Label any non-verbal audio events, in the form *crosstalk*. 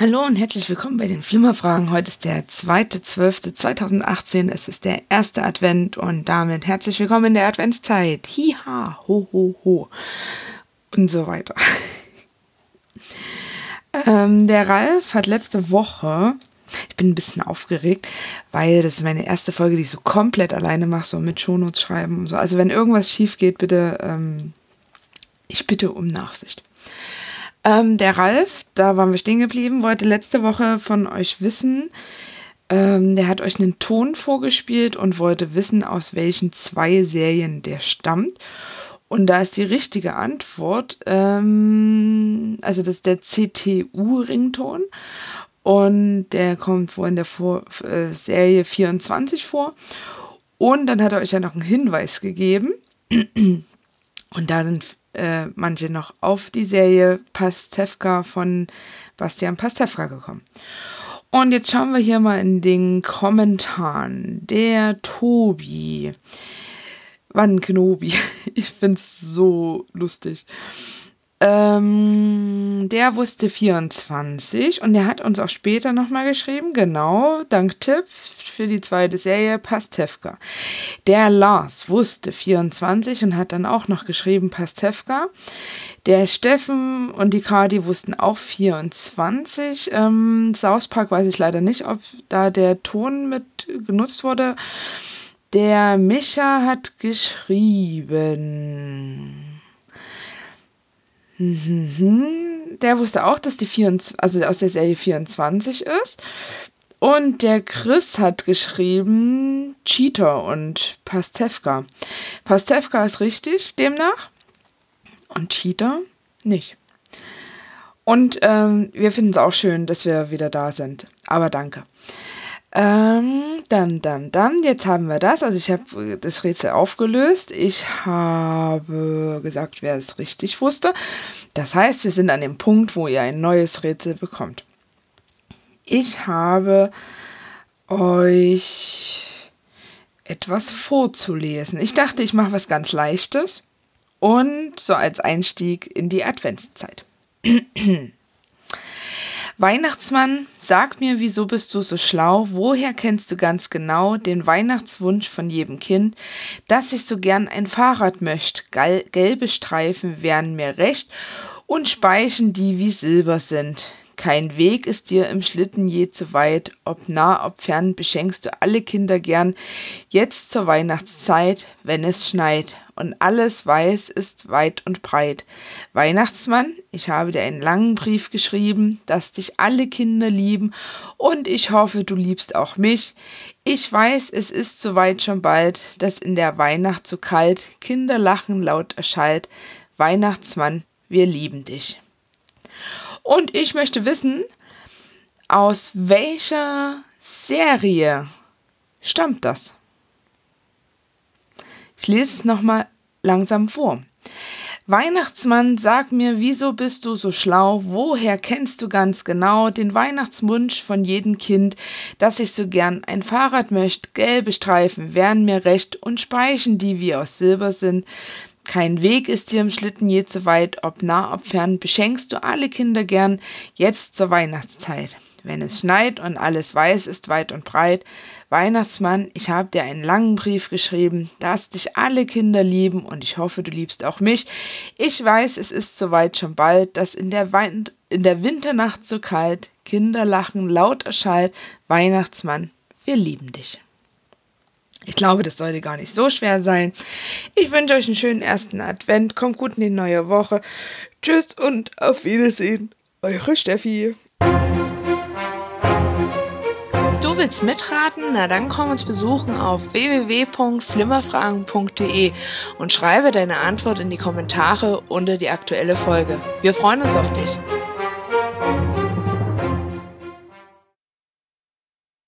Hallo und herzlich willkommen bei den Flimmerfragen. Heute ist der 2.12.2018. Es ist der erste Advent und damit herzlich willkommen in der Adventszeit. Hiha, ho, ho, ho. Und so weiter. *laughs* ähm, der Ralf hat letzte Woche, ich bin ein bisschen aufgeregt, weil das ist meine erste Folge, die ich so komplett alleine mache, so mit Shownotes schreiben und so. Also wenn irgendwas schief geht, bitte, ähm, ich bitte um Nachsicht. Ähm, der Ralf, da waren wir stehen geblieben, wollte letzte Woche von euch wissen, ähm, der hat euch einen Ton vorgespielt und wollte wissen, aus welchen zwei Serien der stammt. Und da ist die richtige Antwort, ähm, also das ist der CTU-Rington und der kommt wohl in der vor äh, Serie 24 vor. Und dann hat er euch ja noch einen Hinweis gegeben. Und da sind äh, manche noch auf die Serie Pastewka von Bastian Pastewka gekommen. Und jetzt schauen wir hier mal in den Kommentaren. Der Tobi. Wann Knobi? *laughs* Ich find's so lustig. Ähm, der wusste 24 und der hat uns auch später nochmal geschrieben, genau, dank Tipp für die zweite Serie Pastewka. Der Lars wusste 24 und hat dann auch noch geschrieben Pastewka. Der Steffen und die Kadi wussten auch 24. Ähm, South Park weiß ich leider nicht, ob da der Ton mit genutzt wurde. Der Micha hat geschrieben. Mhm. Der wusste auch, dass die 24, also aus der Serie 24 ist. Und der Chris hat geschrieben Cheater und Pastewka. Pastewka ist richtig, demnach. Und Cheater nicht. Und ähm, wir finden es auch schön, dass wir wieder da sind. Aber danke. Ähm, dann, dann, dann, jetzt haben wir das. Also ich habe das Rätsel aufgelöst. Ich habe gesagt, wer es richtig wusste. Das heißt, wir sind an dem Punkt, wo ihr ein neues Rätsel bekommt. Ich habe euch etwas vorzulesen. Ich dachte, ich mache was ganz Leichtes und so als Einstieg in die Adventszeit. *clears throat* Weihnachtsmann, sag mir, wieso bist du so schlau? Woher kennst du ganz genau den Weihnachtswunsch von jedem Kind, dass ich so gern ein Fahrrad möchte? Gelbe Streifen wären mir recht und Speichen, die wie Silber sind. Kein Weg ist dir im Schlitten je zu weit, ob nah, ob fern, beschenkst du alle Kinder gern, jetzt zur Weihnachtszeit, wenn es schneit und alles weiß ist weit und breit. Weihnachtsmann, ich habe dir einen langen Brief geschrieben, dass dich alle Kinder lieben und ich hoffe, du liebst auch mich. Ich weiß, es ist soweit schon bald, dass in der Weihnacht so kalt Kinder lachen laut erschallt. Weihnachtsmann, wir lieben dich. Und ich möchte wissen, aus welcher Serie stammt das? Ich lese es nochmal langsam vor. Weihnachtsmann, sag mir, wieso bist du so schlau? Woher kennst du ganz genau den Weihnachtswunsch von jedem Kind, dass ich so gern ein Fahrrad möchte? Gelbe Streifen wären mir recht und Speichen, die wie aus Silber sind. Kein Weg ist dir im Schlitten je zu weit, ob nah, ob fern, beschenkst du alle Kinder gern, jetzt zur Weihnachtszeit. Wenn es schneit und alles weiß ist weit und breit, Weihnachtsmann, ich habe dir einen langen Brief geschrieben, dass dich alle Kinder lieben und ich hoffe, du liebst auch mich. Ich weiß, es ist soweit schon bald, dass in der, Wein in der Winternacht so kalt, Kinder lachen laut erschallt, Weihnachtsmann, wir lieben dich. Ich glaube, das sollte gar nicht so schwer sein. Ich wünsche euch einen schönen ersten Advent. Kommt gut in die neue Woche. Tschüss und auf Wiedersehen. Eure Steffi. Du willst mitraten? Na dann komm uns besuchen auf www.flimmerfragen.de und schreibe deine Antwort in die Kommentare unter die aktuelle Folge. Wir freuen uns auf dich.